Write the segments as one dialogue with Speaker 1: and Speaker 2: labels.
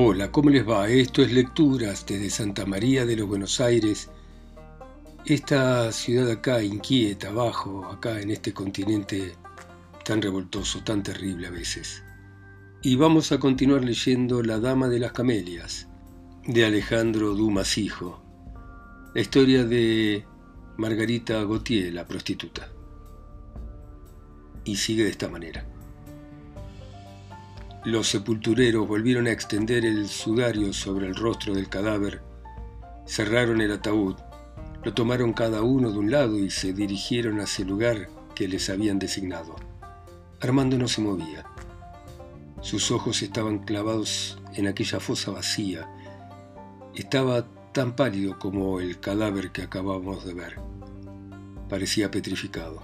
Speaker 1: Hola, ¿cómo les va? Esto es Lecturas desde Santa María de los Buenos Aires. Esta ciudad acá, inquieta, abajo, acá en este continente tan revoltoso, tan terrible a veces. Y vamos a continuar leyendo La Dama de las Camelias, de Alejandro Dumas Hijo, la historia de Margarita Gautier, la prostituta. Y sigue de esta manera. Los sepultureros volvieron a extender el sudario sobre el rostro del cadáver, cerraron el ataúd, lo tomaron cada uno de un lado y se dirigieron hacia el lugar que les habían designado. Armando no se movía. Sus ojos estaban clavados en aquella fosa vacía. Estaba tan pálido como el cadáver que acabamos de ver. Parecía petrificado.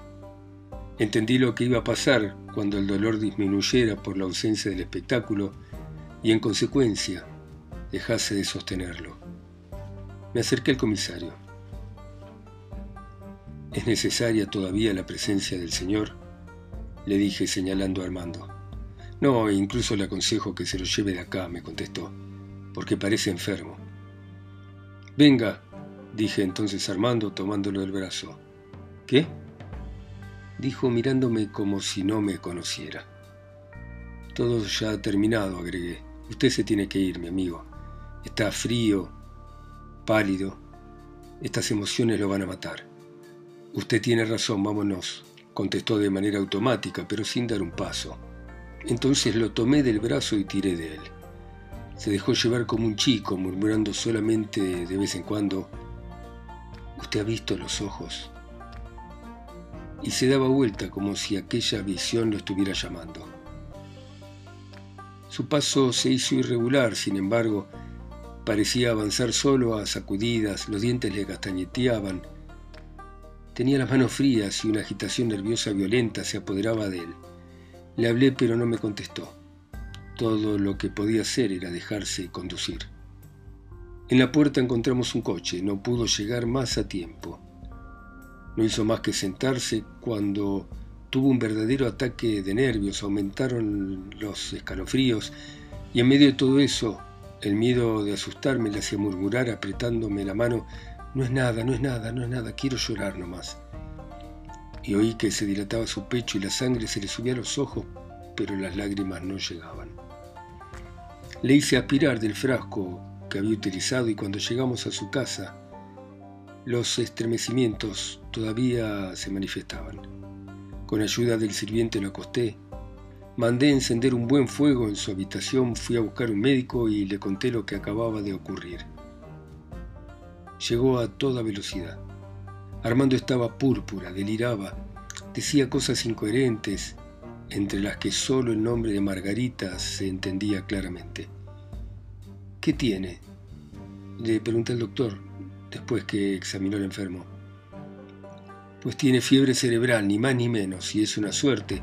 Speaker 1: Entendí lo que iba a pasar cuando el dolor disminuyera por la ausencia del espectáculo y en consecuencia dejase de sostenerlo. Me acerqué al comisario. ¿Es necesaria todavía la presencia del señor? Le dije señalando a Armando. No, incluso le aconsejo que se lo lleve de acá, me contestó, porque parece enfermo. Venga, dije entonces Armando tomándolo del brazo. ¿Qué? Dijo mirándome como si no me conociera. Todo ya ha terminado, agregué. Usted se tiene que ir, mi amigo. Está frío, pálido. Estas emociones lo van a matar. Usted tiene razón, vámonos, contestó de manera automática, pero sin dar un paso. Entonces lo tomé del brazo y tiré de él. Se dejó llevar como un chico, murmurando solamente de vez en cuando, ¿Usted ha visto los ojos? Y se daba vuelta como si aquella visión lo estuviera llamando. Su paso se hizo irregular, sin embargo, parecía avanzar solo a sacudidas, los dientes le castañeteaban. Tenía las manos frías y una agitación nerviosa violenta se apoderaba de él. Le hablé pero no me contestó. Todo lo que podía hacer era dejarse conducir. En la puerta encontramos un coche, no pudo llegar más a tiempo. No hizo más que sentarse cuando tuvo un verdadero ataque de nervios, aumentaron los escalofríos y en medio de todo eso el miedo de asustarme le hacía murmurar apretándome la mano, no es nada, no es nada, no es nada, quiero llorar nomás. Y oí que se dilataba su pecho y la sangre se le subía a los ojos, pero las lágrimas no llegaban. Le hice aspirar del frasco que había utilizado y cuando llegamos a su casa, los estremecimientos todavía se manifestaban. Con ayuda del sirviente lo acosté. Mandé encender un buen fuego en su habitación, fui a buscar un médico y le conté lo que acababa de ocurrir. Llegó a toda velocidad. Armando estaba púrpura, deliraba, decía cosas incoherentes, entre las que solo el nombre de Margarita se entendía claramente. ¿Qué tiene? Le pregunté al doctor después que examinó al enfermo. Pues tiene fiebre cerebral, ni más ni menos, y es una suerte,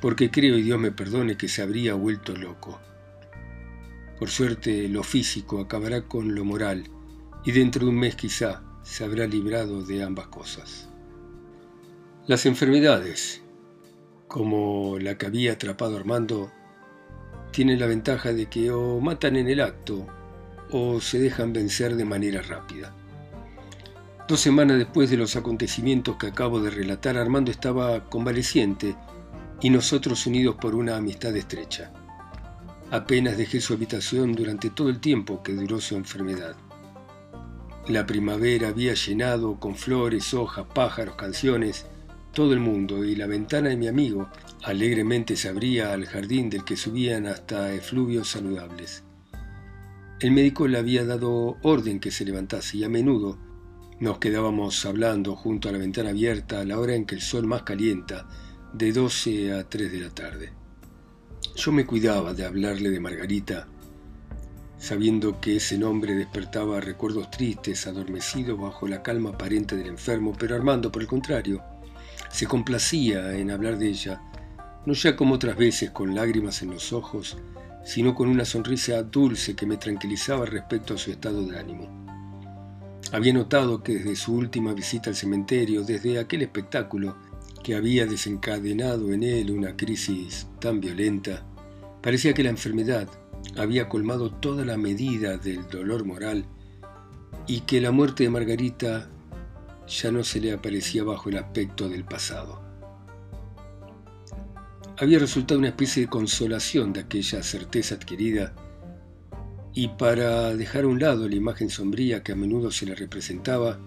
Speaker 1: porque creo, y Dios me perdone, que se habría vuelto loco. Por suerte, lo físico acabará con lo moral, y dentro de un mes quizá se habrá librado de ambas cosas. Las enfermedades, como la que había atrapado Armando, tienen la ventaja de que o matan en el acto o se dejan vencer de manera rápida. Dos semanas después de los acontecimientos que acabo de relatar, Armando estaba convaleciente y nosotros unidos por una amistad estrecha. Apenas dejé su habitación durante todo el tiempo que duró su enfermedad. La primavera había llenado con flores, hojas, pájaros, canciones, todo el mundo y la ventana de mi amigo alegremente se abría al jardín del que subían hasta efluvios saludables. El médico le había dado orden que se levantase y a menudo nos quedábamos hablando junto a la ventana abierta a la hora en que el sol más calienta, de 12 a 3 de la tarde. Yo me cuidaba de hablarle de Margarita, sabiendo que ese nombre despertaba recuerdos tristes, adormecidos bajo la calma aparente del enfermo, pero Armando, por el contrario, se complacía en hablar de ella, no ya como otras veces con lágrimas en los ojos, sino con una sonrisa dulce que me tranquilizaba respecto a su estado de ánimo. Había notado que desde su última visita al cementerio, desde aquel espectáculo que había desencadenado en él una crisis tan violenta, parecía que la enfermedad había colmado toda la medida del dolor moral y que la muerte de Margarita ya no se le aparecía bajo el aspecto del pasado. Había resultado una especie de consolación de aquella certeza adquirida y para dejar a un lado la imagen sombría que a menudo se le representaba,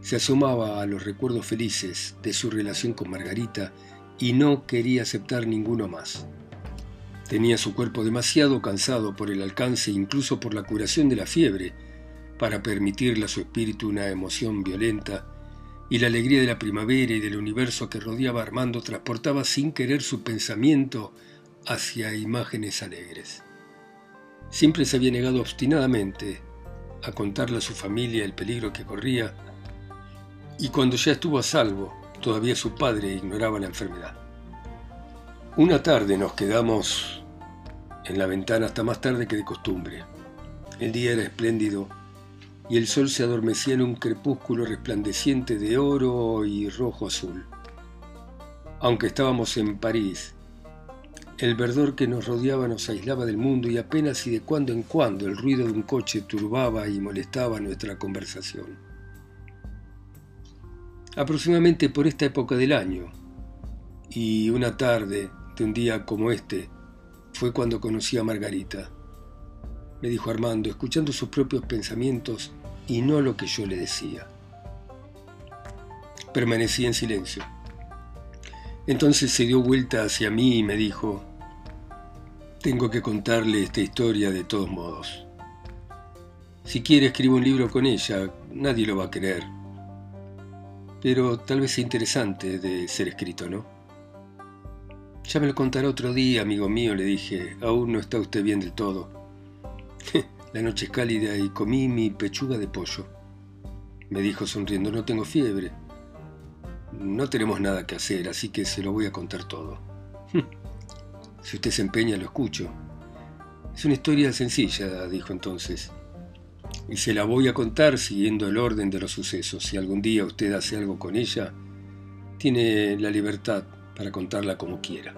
Speaker 1: se asomaba a los recuerdos felices de su relación con Margarita y no quería aceptar ninguno más. Tenía su cuerpo demasiado cansado por el alcance, incluso por la curación de la fiebre, para permitirle a su espíritu una emoción violenta, y la alegría de la primavera y del universo que rodeaba a Armando transportaba sin querer su pensamiento hacia imágenes alegres. Siempre se había negado obstinadamente a contarle a su familia el peligro que corría, y cuando ya estuvo a salvo, todavía su padre ignoraba la enfermedad. Una tarde nos quedamos en la ventana hasta más tarde que de costumbre. El día era espléndido y el sol se adormecía en un crepúsculo resplandeciente de oro y rojo azul. Aunque estábamos en París, el verdor que nos rodeaba nos aislaba del mundo y apenas y de cuando en cuando el ruido de un coche turbaba y molestaba nuestra conversación. Aproximadamente por esta época del año, y una tarde de un día como este, fue cuando conocí a Margarita me dijo Armando, escuchando sus propios pensamientos y no lo que yo le decía. Permanecí en silencio. Entonces se dio vuelta hacia mí y me dijo, tengo que contarle esta historia de todos modos. Si quiere escribo un libro con ella, nadie lo va a querer. Pero tal vez sea interesante de ser escrito, ¿no? Ya me lo contará otro día, amigo mío, le dije, aún no está usted bien del todo. La noche es cálida y comí mi pechuga de pollo. Me dijo sonriendo, no tengo fiebre. No tenemos nada que hacer, así que se lo voy a contar todo. si usted se empeña, lo escucho. Es una historia sencilla, dijo entonces. Y se la voy a contar siguiendo el orden de los sucesos. Si algún día usted hace algo con ella, tiene la libertad para contarla como quiera.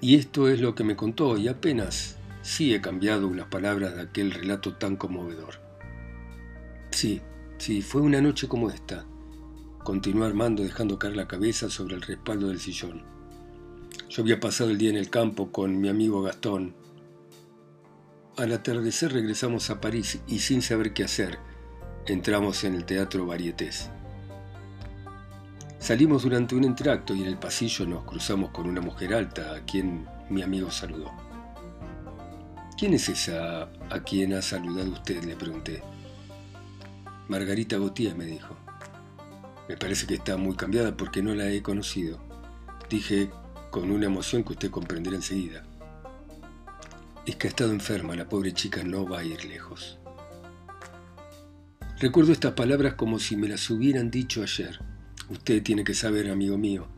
Speaker 1: Y esto es lo que me contó y apenas Sí he cambiado unas palabras de aquel relato tan conmovedor. Sí, sí, fue una noche como esta, continuó Armando dejando caer la cabeza sobre el respaldo del sillón. Yo había pasado el día en el campo con mi amigo Gastón. Al atardecer regresamos a París y sin saber qué hacer, entramos en el Teatro Varietés. Salimos durante un entracto y en el pasillo nos cruzamos con una mujer alta a quien mi amigo saludó. ¿Quién es esa a quien ha saludado usted? le pregunté. Margarita Gautier me dijo. Me parece que está muy cambiada porque no la he conocido. Dije con una emoción que usted comprenderá enseguida. Es que ha estado enferma, la pobre chica no va a ir lejos. Recuerdo estas palabras como si me las hubieran dicho ayer. Usted tiene que saber, amigo mío,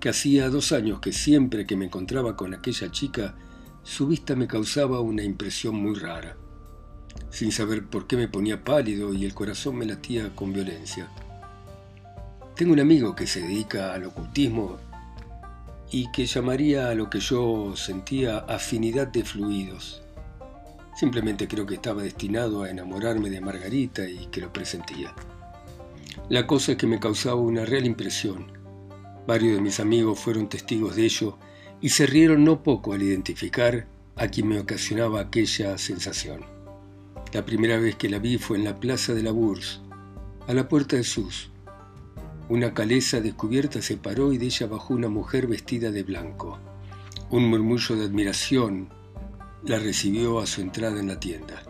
Speaker 1: que hacía dos años que siempre que me encontraba con aquella chica su vista me causaba una impresión muy rara, sin saber por qué me ponía pálido y el corazón me latía con violencia. Tengo un amigo que se dedica al ocultismo y que llamaría a lo que yo sentía afinidad de fluidos. Simplemente creo que estaba destinado a enamorarme de Margarita y que lo presentía. La cosa es que me causaba una real impresión. Varios de mis amigos fueron testigos de ello y se rieron no poco al identificar a quien me ocasionaba aquella sensación. La primera vez que la vi fue en la plaza de la Bourse, a la puerta de Sus. Una caleza descubierta se paró y de ella bajó una mujer vestida de blanco. Un murmullo de admiración la recibió a su entrada en la tienda.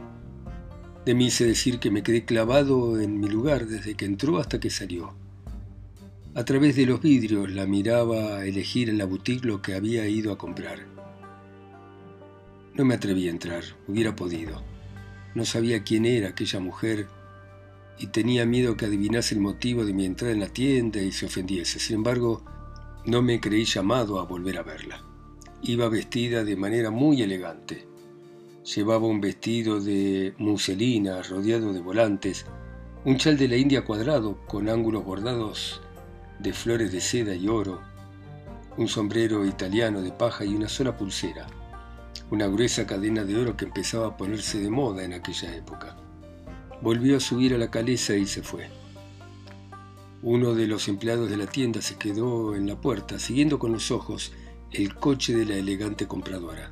Speaker 1: De mí hice decir que me quedé clavado en mi lugar desde que entró hasta que salió. A través de los vidrios la miraba elegir en la boutique lo que había ido a comprar. No me atreví a entrar, hubiera podido. No sabía quién era aquella mujer y tenía miedo que adivinase el motivo de mi entrada en la tienda y se ofendiese. Sin embargo, no me creí llamado a volver a verla. Iba vestida de manera muy elegante. Llevaba un vestido de muselina rodeado de volantes, un chal de la India cuadrado con ángulos bordados de flores de seda y oro, un sombrero italiano de paja y una sola pulsera. una gruesa cadena de oro que empezaba a ponerse de moda en aquella época. Volvió a subir a la caleza y se fue. Uno de los empleados de la tienda se quedó en la puerta, siguiendo con los ojos el coche de la elegante compradora.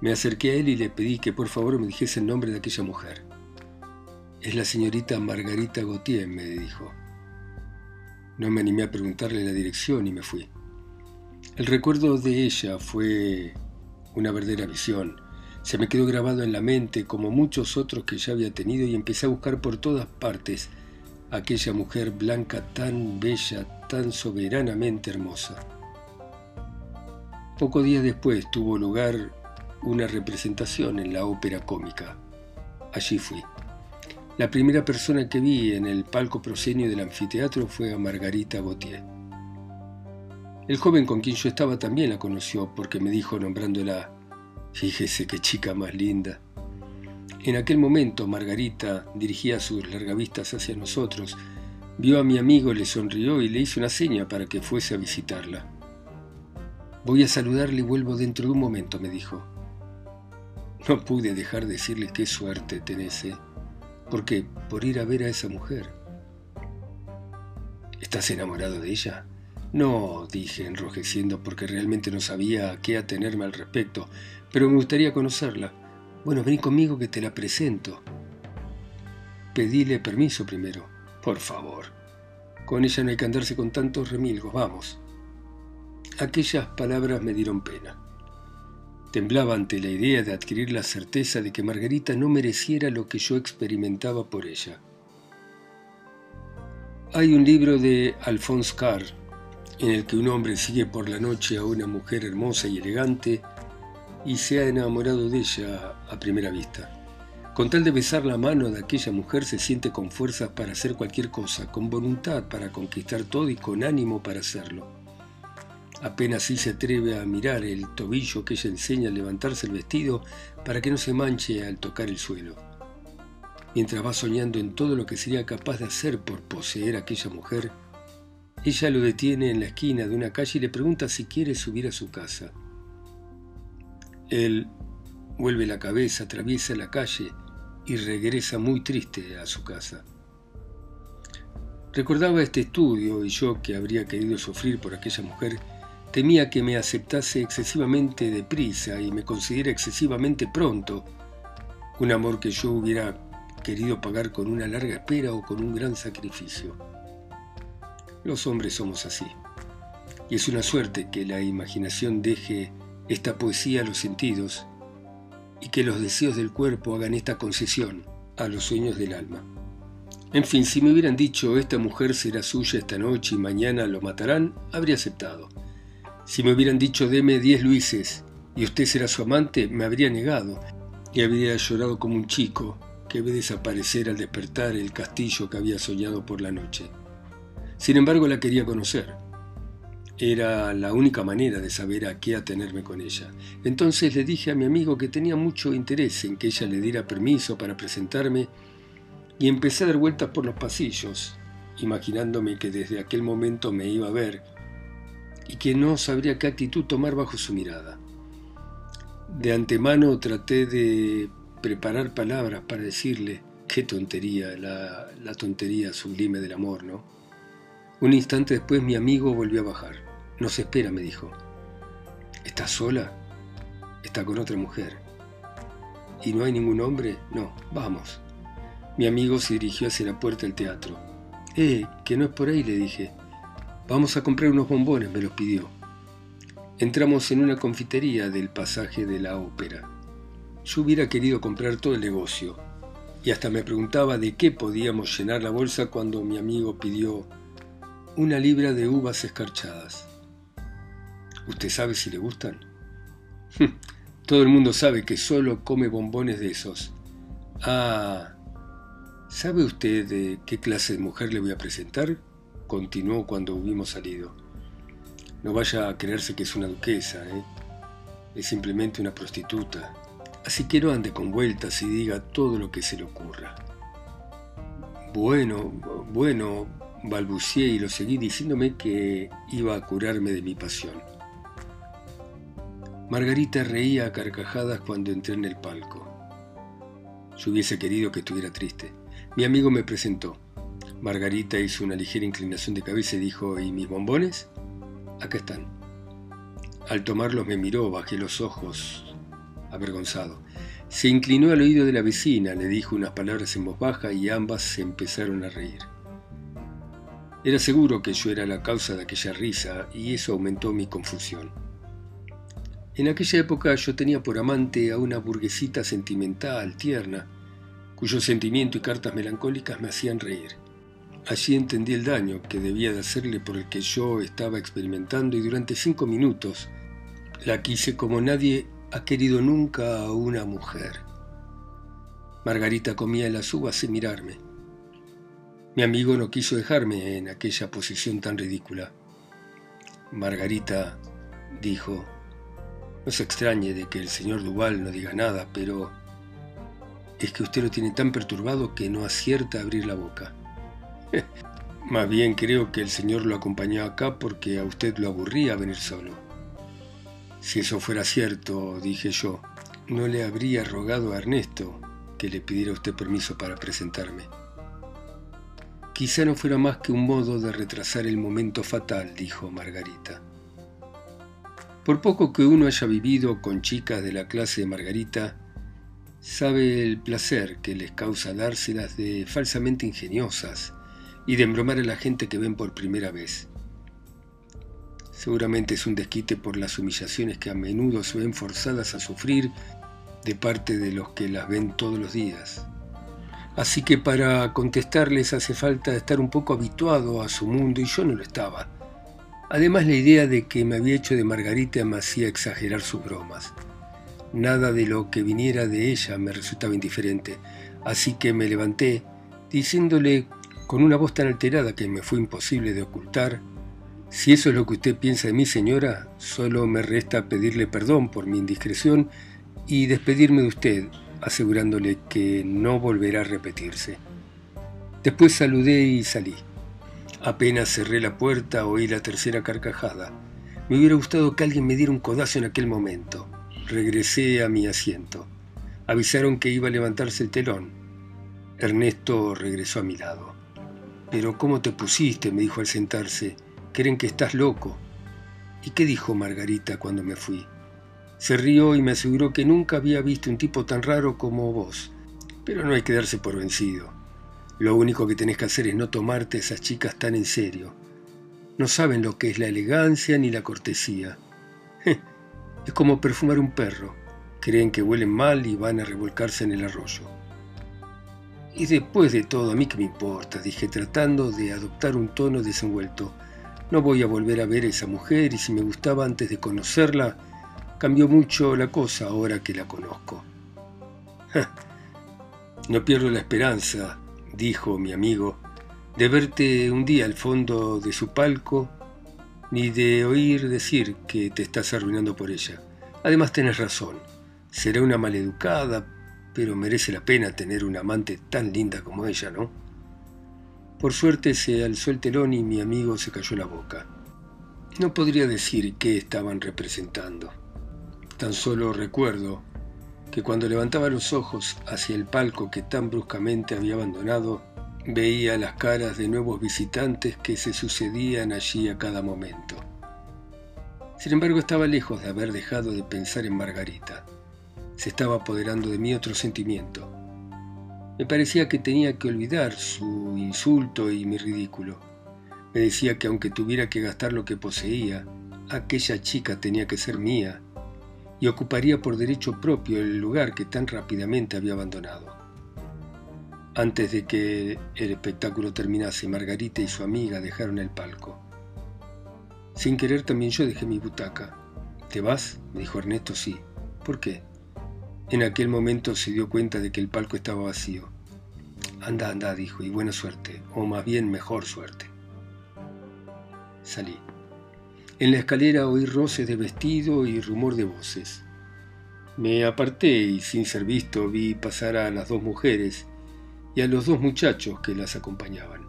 Speaker 1: Me acerqué a él y le pedí que por favor me dijese el nombre de aquella mujer. Es la señorita Margarita Gautier, me dijo. No me animé a preguntarle la dirección y me fui. El recuerdo de ella fue una verdadera visión. Se me quedó grabado en la mente como muchos otros que ya había tenido y empecé a buscar por todas partes aquella mujer blanca tan bella, tan soberanamente hermosa. Pocos días después tuvo lugar una representación en la ópera cómica. Allí fui. La primera persona que vi en el palco proscenio del anfiteatro fue a Margarita Gautier. El joven con quien yo estaba también la conoció porque me dijo nombrándola, fíjese qué chica más linda. En aquel momento Margarita dirigía sus largavistas hacia nosotros, vio a mi amigo, le sonrió y le hizo una seña para que fuese a visitarla. Voy a saludarle y vuelvo dentro de un momento, me dijo. No pude dejar de decirle qué suerte tenés, ¿eh? ¿Por qué? Por ir a ver a esa mujer. ¿Estás enamorado de ella? No, dije, enrojeciendo, porque realmente no sabía a qué atenerme al respecto, pero me gustaría conocerla. Bueno, vení conmigo que te la presento. Pedíle permiso primero. Por favor. Con ella no hay que andarse con tantos remilgos, vamos. Aquellas palabras me dieron pena. Temblaba ante la idea de adquirir la certeza de que Margarita no mereciera lo que yo experimentaba por ella. Hay un libro de Alphonse Carr en el que un hombre sigue por la noche a una mujer hermosa y elegante y se ha enamorado de ella a primera vista. Con tal de besar la mano de aquella mujer se siente con fuerzas para hacer cualquier cosa, con voluntad para conquistar todo y con ánimo para hacerlo. Apenas sí se atreve a mirar el tobillo que ella enseña a levantarse el vestido para que no se manche al tocar el suelo. Mientras va soñando en todo lo que sería capaz de hacer por poseer a aquella mujer, ella lo detiene en la esquina de una calle y le pregunta si quiere subir a su casa. Él vuelve la cabeza, atraviesa la calle y regresa muy triste a su casa. Recordaba este estudio y yo, que habría querido sufrir por aquella mujer, temía que me aceptase excesivamente deprisa y me considera excesivamente pronto, un amor que yo hubiera querido pagar con una larga espera o con un gran sacrificio. Los hombres somos así. Y es una suerte que la imaginación deje esta poesía a los sentidos y que los deseos del cuerpo hagan esta concesión a los sueños del alma. En fin, si me hubieran dicho esta mujer será suya esta noche y mañana lo matarán, habría aceptado. Si me hubieran dicho deme diez luises y usted será su amante, me habría negado y habría llorado como un chico que ve desaparecer al despertar el castillo que había soñado por la noche. Sin embargo, la quería conocer. Era la única manera de saber a qué atenerme con ella. Entonces le dije a mi amigo que tenía mucho interés en que ella le diera permiso para presentarme y empecé a dar vueltas por los pasillos, imaginándome que desde aquel momento me iba a ver y que no sabría qué actitud tomar bajo su mirada. De antemano traté de preparar palabras para decirle qué tontería, la, la tontería sublime del amor, ¿no? Un instante después mi amigo volvió a bajar. Nos espera, me dijo. ¿Estás sola? Está con otra mujer. ¿Y no hay ningún hombre? No, vamos. Mi amigo se dirigió hacia la puerta del teatro. Eh, que no es por ahí, le dije. Vamos a comprar unos bombones, me los pidió. Entramos en una confitería del pasaje de la ópera. Yo hubiera querido comprar todo el negocio, y hasta me preguntaba de qué podíamos llenar la bolsa cuando mi amigo pidió una libra de uvas escarchadas. ¿Usted sabe si le gustan? Todo el mundo sabe que solo come bombones de esos. Ah, ¿sabe usted de qué clase de mujer le voy a presentar? Continuó cuando hubimos salido. No vaya a creerse que es una duquesa, ¿eh? Es simplemente una prostituta. Así que no ande con vueltas y diga todo lo que se le ocurra. Bueno, bueno, balbucié y lo seguí diciéndome que iba a curarme de mi pasión. Margarita reía a carcajadas cuando entré en el palco. Yo hubiese querido que estuviera triste. Mi amigo me presentó. Margarita hizo una ligera inclinación de cabeza y dijo, ¿y mis bombones? Acá están. Al tomarlos me miró, bajé los ojos, avergonzado. Se inclinó al oído de la vecina, le dijo unas palabras en voz baja y ambas se empezaron a reír. Era seguro que yo era la causa de aquella risa y eso aumentó mi confusión. En aquella época yo tenía por amante a una burguesita sentimental, tierna, cuyo sentimiento y cartas melancólicas me hacían reír. Allí entendí el daño que debía de hacerle por el que yo estaba experimentando y durante cinco minutos la quise como nadie ha querido nunca a una mujer. Margarita comía las uvas sin mirarme. Mi amigo no quiso dejarme en aquella posición tan ridícula. Margarita dijo, no se extrañe de que el señor Duval no diga nada, pero es que usted lo tiene tan perturbado que no acierta a abrir la boca. Más bien creo que el señor lo acompañó acá porque a usted lo aburría venir solo. Si eso fuera cierto, dije yo, no le habría rogado a Ernesto que le pidiera usted permiso para presentarme. Quizá no fuera más que un modo de retrasar el momento fatal, dijo Margarita. Por poco que uno haya vivido con chicas de la clase de Margarita, sabe el placer que les causa dárselas de falsamente ingeniosas y de embromar a la gente que ven por primera vez. Seguramente es un desquite por las humillaciones que a menudo se ven forzadas a sufrir de parte de los que las ven todos los días. Así que para contestarles hace falta estar un poco habituado a su mundo y yo no lo estaba. Además la idea de que me había hecho de Margarita me hacía exagerar sus bromas. Nada de lo que viniera de ella me resultaba indiferente, así que me levanté, diciéndole con una voz tan alterada que me fue imposible de ocultar, si eso es lo que usted piensa de mí, señora, solo me resta pedirle perdón por mi indiscreción y despedirme de usted, asegurándole que no volverá a repetirse. Después saludé y salí. Apenas cerré la puerta oí la tercera carcajada. Me hubiera gustado que alguien me diera un codazo en aquel momento. Regresé a mi asiento. Avisaron que iba a levantarse el telón. Ernesto regresó a mi lado. Pero ¿cómo te pusiste? me dijo al sentarse. Creen que estás loco. ¿Y qué dijo Margarita cuando me fui? Se rió y me aseguró que nunca había visto un tipo tan raro como vos. Pero no hay que darse por vencido. Lo único que tenés que hacer es no tomarte a esas chicas tan en serio. No saben lo que es la elegancia ni la cortesía. Es como perfumar un perro. Creen que huelen mal y van a revolcarse en el arroyo. Y después de todo, a mí qué me importa, dije tratando de adoptar un tono desenvuelto. No voy a volver a ver a esa mujer y si me gustaba antes de conocerla, cambió mucho la cosa ahora que la conozco. No pierdo la esperanza dijo mi amigo, de verte un día al fondo de su palco, ni de oír decir que te estás arruinando por ella. Además tenés razón, será una maleducada, pero merece la pena tener una amante tan linda como ella, ¿no? Por suerte se alzó el telón y mi amigo se cayó la boca. No podría decir qué estaban representando. Tan solo recuerdo que cuando levantaba los ojos hacia el palco que tan bruscamente había abandonado, veía las caras de nuevos visitantes que se sucedían allí a cada momento. Sin embargo, estaba lejos de haber dejado de pensar en Margarita. Se estaba apoderando de mí otro sentimiento. Me parecía que tenía que olvidar su insulto y mi ridículo. Me decía que aunque tuviera que gastar lo que poseía, aquella chica tenía que ser mía y ocuparía por derecho propio el lugar que tan rápidamente había abandonado. Antes de que el espectáculo terminase, Margarita y su amiga dejaron el palco. Sin querer también yo dejé mi butaca. ¿Te vas? me dijo Ernesto, sí. ¿Por qué? En aquel momento se dio cuenta de que el palco estaba vacío. Anda, anda, dijo, y buena suerte, o más bien mejor suerte. Salí. En la escalera oí roces de vestido y rumor de voces. Me aparté y sin ser visto vi pasar a las dos mujeres y a los dos muchachos que las acompañaban.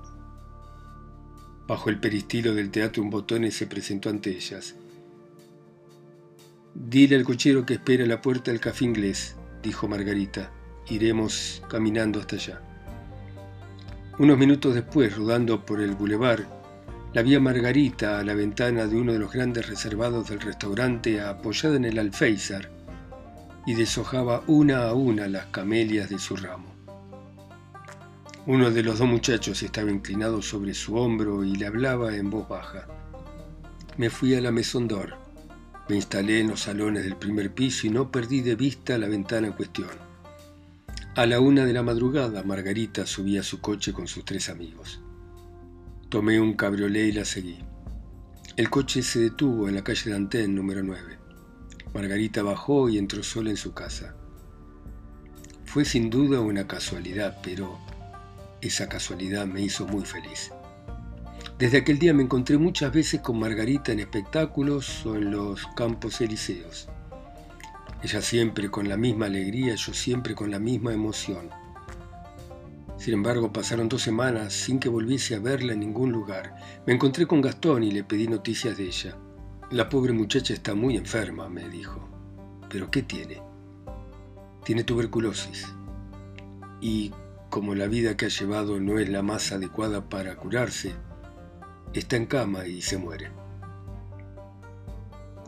Speaker 1: Bajo el peristilo del teatro un botón se presentó ante ellas. Dile al cochero que espere a la puerta del café inglés, dijo Margarita. Iremos caminando hasta allá. Unos minutos después, rodando por el bulevar, la vi a Margarita a la ventana de uno de los grandes reservados del restaurante apoyada en el alféizar y deshojaba una a una las camelias de su ramo. Uno de los dos muchachos estaba inclinado sobre su hombro y le hablaba en voz baja. Me fui a la Maison d'Or. Me instalé en los salones del primer piso y no perdí de vista la ventana en cuestión. A la una de la madrugada, Margarita subía a su coche con sus tres amigos. Tomé un cabriolet y la seguí. El coche se detuvo en la calle Dantén, número 9. Margarita bajó y entró sola en su casa. Fue sin duda una casualidad, pero esa casualidad me hizo muy feliz. Desde aquel día me encontré muchas veces con Margarita en espectáculos o en los campos elíseos. Ella siempre con la misma alegría, yo siempre con la misma emoción. Sin embargo, pasaron dos semanas sin que volviese a verla en ningún lugar. Me encontré con Gastón y le pedí noticias de ella. La pobre muchacha está muy enferma, me dijo. ¿Pero qué tiene? Tiene tuberculosis. Y como la vida que ha llevado no es la más adecuada para curarse, está en cama y se muere.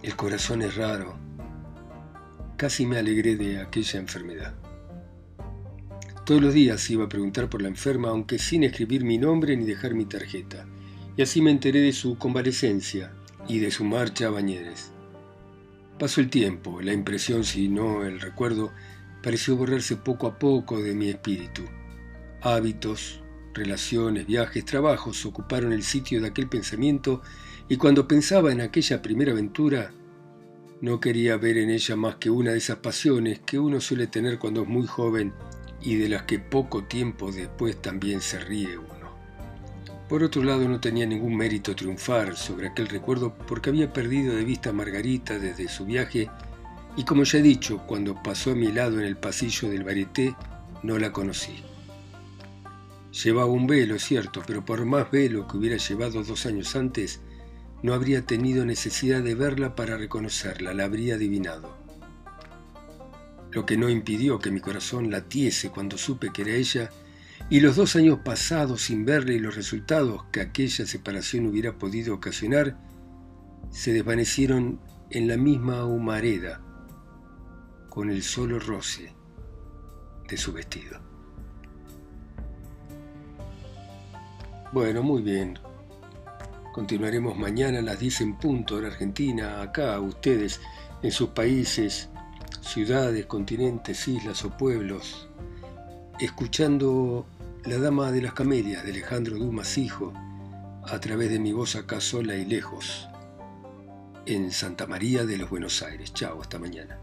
Speaker 1: El corazón es raro. Casi me alegré de aquella enfermedad. Todos los días iba a preguntar por la enferma, aunque sin escribir mi nombre ni dejar mi tarjeta. Y así me enteré de su convalecencia y de su marcha a Bañeres. Pasó el tiempo, la impresión, si no el recuerdo, pareció borrarse poco a poco de mi espíritu. Hábitos, relaciones, viajes, trabajos ocuparon el sitio de aquel pensamiento y cuando pensaba en aquella primera aventura, no quería ver en ella más que una de esas pasiones que uno suele tener cuando es muy joven y de las que poco tiempo después también se ríe uno. Por otro lado, no tenía ningún mérito triunfar sobre aquel recuerdo porque había perdido de vista a Margarita desde su viaje y como ya he dicho, cuando pasó a mi lado en el pasillo del varieté, no la conocí. Llevaba un velo, cierto, pero por más velo que hubiera llevado dos años antes, no habría tenido necesidad de verla para reconocerla, la habría adivinado. Lo que no impidió que mi corazón latiese cuando supe que era ella, y los dos años pasados sin verla y los resultados que aquella separación hubiera podido ocasionar, se desvanecieron en la misma humareda, con el solo roce de su vestido. Bueno, muy bien. Continuaremos mañana a las 10 en punto en Argentina, acá, ustedes, en sus países, ciudades, continentes, islas o pueblos, escuchando La Dama de las Camelias de Alejandro Dumas Hijo, a través de mi voz acá sola y lejos, en Santa María de los Buenos Aires. Chao, hasta mañana.